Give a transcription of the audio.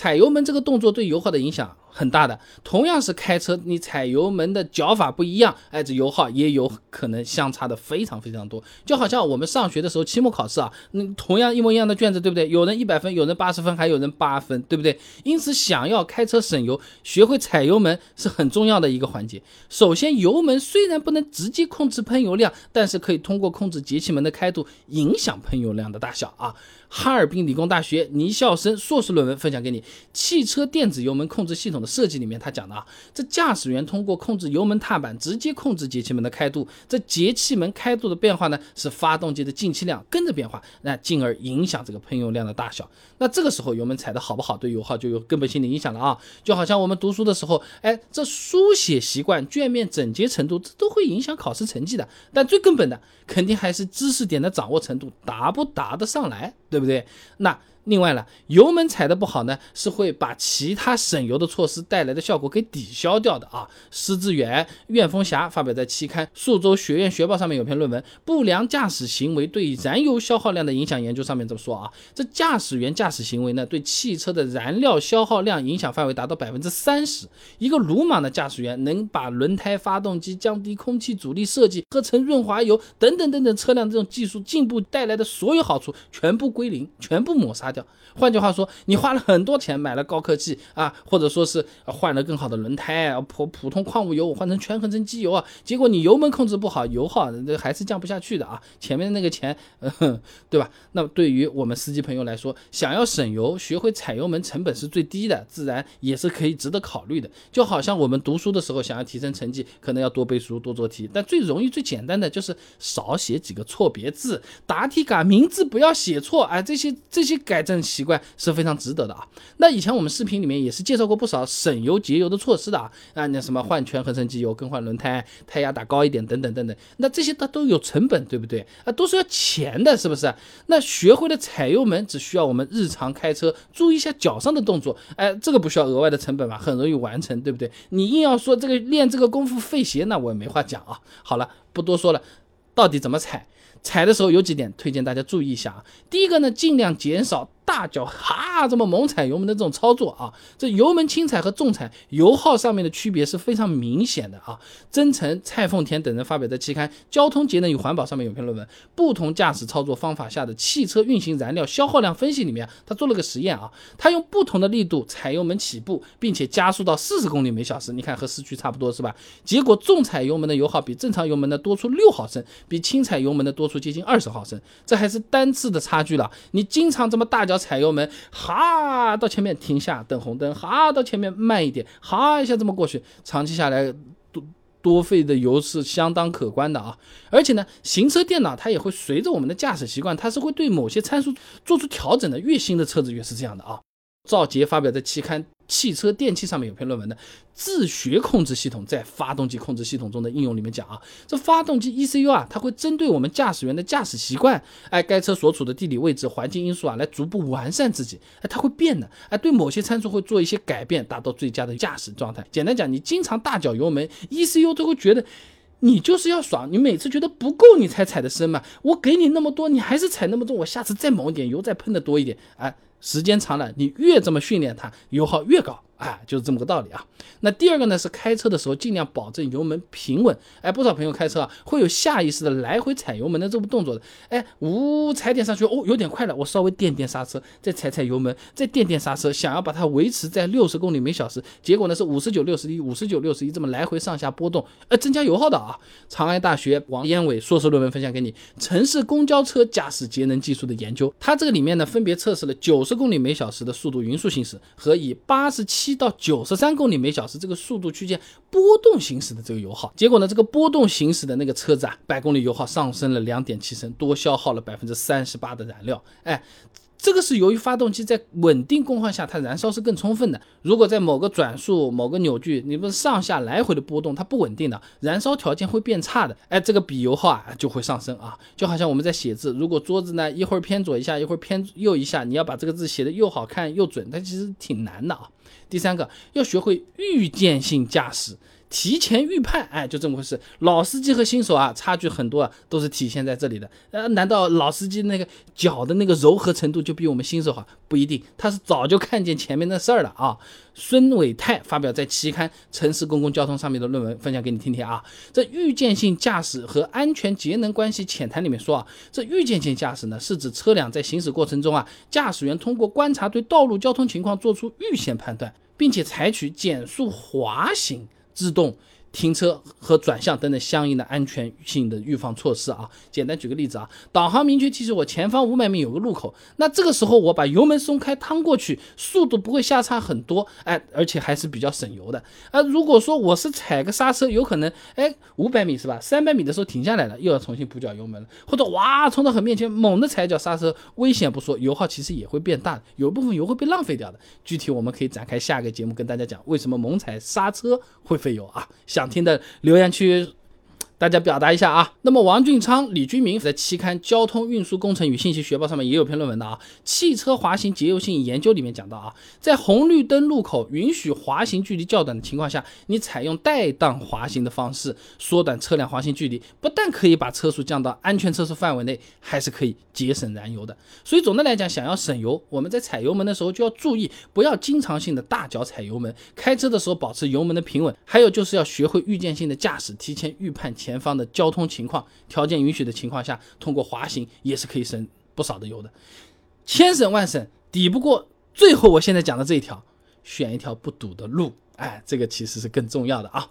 踩油门这个动作对油耗的影响。很大的，同样是开车，你踩油门的脚法不一样，哎，这油耗也有可能相差的非常非常多。就好像我们上学的时候，期末考试啊，那同样一模一样的卷子，对不对？有人一百分，有人八十分，还有人八分，对不对？因此，想要开车省油，学会踩油门是很重要的一个环节。首先，油门虽然不能直接控制喷油量，但是可以通过控制节气门的开度，影响喷油量的大小啊。哈尔滨理工大学倪孝生硕士论文分享给你，汽车电子油门控制系统的设计里面，他讲的啊，这驾驶员通过控制油门踏板，直接控制节气门的开度，这节气门开度的变化呢，是发动机的进气量跟着变化，那进而影响这个喷油量的大小。那这个时候油门踩的好不好，对油耗就有根本性的影响了啊。就好像我们读书的时候，哎，这书写习惯、卷面整洁程度，这都会影响考试成绩的。但最根本的，肯定还是知识点的掌握程度，答不答得上来，对不对？那。另外呢，油门踩的不好呢，是会把其他省油的措施带来的效果给抵消掉的啊。施志远、苑风霞发表在期刊《宿州学院学报》上面有篇论文《不良驾驶行为对燃油消耗量的影响研究》，上面这么说啊，这驾驶员驾驶行为呢，对汽车的燃料消耗量影响范围达到百分之三十。一个鲁莽的驾驶员能把轮胎、发动机、降低空气阻力设计、合成润滑油等等等等车辆这种技术进步带来的所有好处全部归零，全部抹杀。掉。换句话说，你花了很多钱买了高科技啊，或者说是换了更好的轮胎啊，普普通矿物油我换成全合成机油啊，结果你油门控制不好，油耗那还是降不下去的啊。前面的那个钱，对吧？那对于我们司机朋友来说，想要省油，学会踩油门成本是最低的，自然也是可以值得考虑的。就好像我们读书的时候，想要提升成绩，可能要多背书、多做题，但最容易、最简单的就是少写几个错别字，答题卡名字不要写错，哎，这些这些改。改正习惯是非常值得的啊。那以前我们视频里面也是介绍过不少省油节油的措施的啊。啊，那什么换全合成机油、更换轮胎、胎压打高一点等等等等。那这些它都有成本，对不对？啊，都是要钱的，是不是？那学会了踩油门，只需要我们日常开车注意一下脚上的动作，哎，这个不需要额外的成本嘛，很容易完成，对不对？你硬要说这个练这个功夫费鞋，那我也没话讲啊。好了，不多说了，到底怎么踩？踩的时候有几点推荐大家注意一下啊。第一个呢，尽量减少。大脚哈这么猛踩油门的这种操作啊，这油门轻踩和重踩油耗上面的区别是非常明显的啊。曾诚、蔡凤田等人发表在期刊《交通节能与环保》上面有篇论文，不同驾驶操作方法下的汽车运行燃料消耗量分析里面，他做了个实验啊，他用不同的力度踩油门起步，并且加速到四十公里每小时，你看和市区差不多是吧？结果重踩油门的油耗比正常油门的多出六毫升，比轻踩油门的多出接近二十毫升，这还是单次的差距了。你经常这么大脚。踩油门，哈到前面停下等红灯，哈到前面慢一点，哈一下这么过去，长期下来多多费的油是相当可观的啊！而且呢，行车电脑它也会随着我们的驾驶习惯，它是会对某些参数做出调整的。越新的车子越是这样的啊！赵杰发表在期刊。汽车电器上面有篇论文的自学控制系统在发动机控制系统中的应用里面讲啊，这发动机 ECU 啊，它会针对我们驾驶员的驾驶习惯，哎，该车所处的地理位置、环境因素啊，来逐步完善自己，哎，它会变的，哎，对某些参数会做一些改变，达到最佳的驾驶状态。简单讲，你经常大脚油门，ECU 都会觉得你就是要爽，你每次觉得不够你才踩的深嘛，我给你那么多，你还是踩那么重，我下次再猛一点，油再喷的多一点，哎。时间长了，你越这么训练它，油耗越高。哎，就是这么个道理啊。那第二个呢，是开车的时候尽量保证油门平稳。哎，不少朋友开车啊，会有下意识的来回踩油门的这步动作的。哎，呜，踩点上去，哦，有点快了，我稍微垫垫刹车，再踩踩油门，再垫垫刹车，想要把它维持在六十公里每小时。结果呢是五十九、六十一、五十九、六十一，这么来回上下波动，呃，增加油耗的啊。长安大学王烟伟硕士论文分享给你，《城市公交车驾驶节能技术的研究》。它这个里面呢，分别测试了九十公里每小时的速度匀速行驶和以八十七。七到九十三公里每小时这个速度区间波动行驶的这个油耗，结果呢，这个波动行驶的那个车子啊，百公里油耗上升了两点七升，多消耗了百分之三十八的燃料。哎，这个是由于发动机在稳定工况下，它燃烧是更充分的。如果在某个转速、某个扭矩，你不上下来回的波动，它不稳定的，燃烧条件会变差的。哎，这个比油耗啊就会上升啊，就好像我们在写字，如果桌子呢一会儿偏左一下，一会儿偏右一下，你要把这个字写的又好看又准，它其实挺难的啊。第三个要学会预见性驾驶，提前预判，哎，就这么回事。老司机和新手啊，差距很多啊，都是体现在这里的。呃，难道老司机那个脚的那个柔和程度就比我们新手好？不一定，他是早就看见前面的事儿了啊。孙伟泰发表在期刊《城市公共交通》上面的论文，分享给你听听啊。这预见性驾驶和安全节能关系浅谈里面说啊，这预见性驾驶呢，是指车辆在行驶过程中啊，驾驶员通过观察对道路交通情况做出预先判断，并且采取减速、滑行。自动。停车和转向等等相应的安全性的预防措施啊。简单举个例子啊，导航明确提示我前方五百米有个路口，那这个时候我把油门松开趟过去，速度不会下差很多，哎，而且还是比较省油的。啊，如果说我是踩个刹车，有可能哎五百米是吧？三百米的时候停下来了，又要重新补脚油门了，或者哇冲到很面前猛的踩脚刹车，危险不说，油耗其实也会变大，有一部分油会被浪费掉的。具体我们可以展开下一个节目跟大家讲，为什么猛踩刹车会费油啊？下想听的留言区。大家表达一下啊。那么王俊昌、李军明在期刊《交通运输工程与信息学报》上面也有篇论文的啊。汽车滑行节油性研究里面讲到啊，在红绿灯路口允许滑行距离较短的情况下，你采用带档滑行的方式缩短车辆滑行距离，不但可以把车速降到安全车速范围内，还是可以节省燃油的。所以总的来讲，想要省油，我们在踩油门的时候就要注意，不要经常性的大脚踩油门。开车的时候保持油门的平稳，还有就是要学会预见性的驾驶，提前预判前。前方的交通情况，条件允许的情况下，通过滑行也是可以省不少的油的。千省万省抵不过最后我现在讲的这一条，选一条不堵的路，哎，这个其实是更重要的啊。